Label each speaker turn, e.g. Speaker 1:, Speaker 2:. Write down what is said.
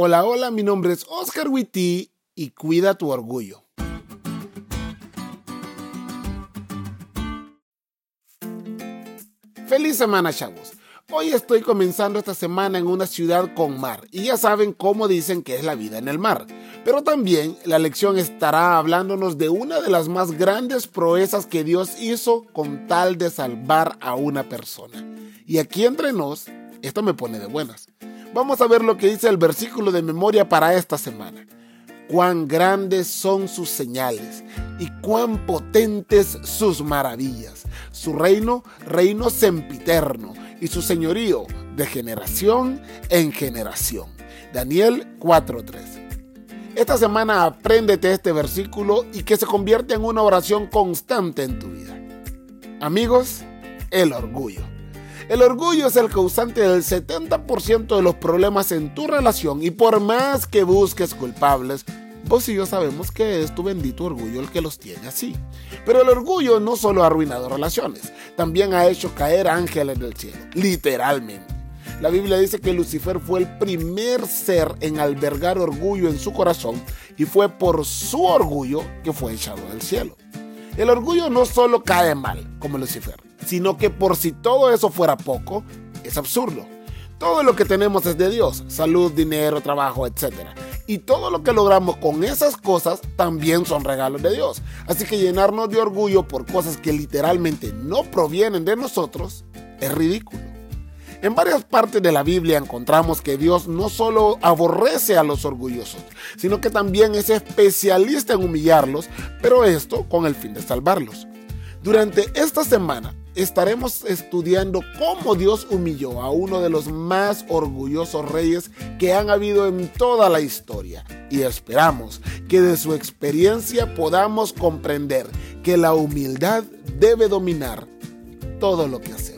Speaker 1: Hola, hola, mi nombre es Oscar Witty y cuida tu orgullo. Feliz semana, chavos. Hoy estoy comenzando esta semana en una ciudad con mar y ya saben cómo dicen que es la vida en el mar. Pero también la lección estará hablándonos de una de las más grandes proezas que Dios hizo con tal de salvar a una persona. Y aquí entre nos, esto me pone de buenas. Vamos a ver lo que dice el versículo de memoria para esta semana. Cuán grandes son sus señales y cuán potentes sus maravillas. Su reino, reino sempiterno, y su señorío de generación en generación. Daniel 4:3. Esta semana apréndete este versículo y que se convierte en una oración constante en tu vida. Amigos, el orgullo. El orgullo es el causante del 70% de los problemas en tu relación y por más que busques culpables, vos y yo sabemos que es tu bendito orgullo el que los tiene así. Pero el orgullo no solo ha arruinado relaciones, también ha hecho caer ángeles del cielo, literalmente. La Biblia dice que Lucifer fue el primer ser en albergar orgullo en su corazón y fue por su orgullo que fue echado del cielo. El orgullo no solo cae mal, como Lucifer, sino que por si todo eso fuera poco, es absurdo. Todo lo que tenemos es de Dios, salud, dinero, trabajo, etc. Y todo lo que logramos con esas cosas también son regalos de Dios. Así que llenarnos de orgullo por cosas que literalmente no provienen de nosotros es ridículo. En varias partes de la Biblia encontramos que Dios no solo aborrece a los orgullosos, sino que también es especialista en humillarlos, pero esto con el fin de salvarlos. Durante esta semana estaremos estudiando cómo Dios humilló a uno de los más orgullosos reyes que han habido en toda la historia. Y esperamos que de su experiencia podamos comprender que la humildad debe dominar todo lo que hacemos.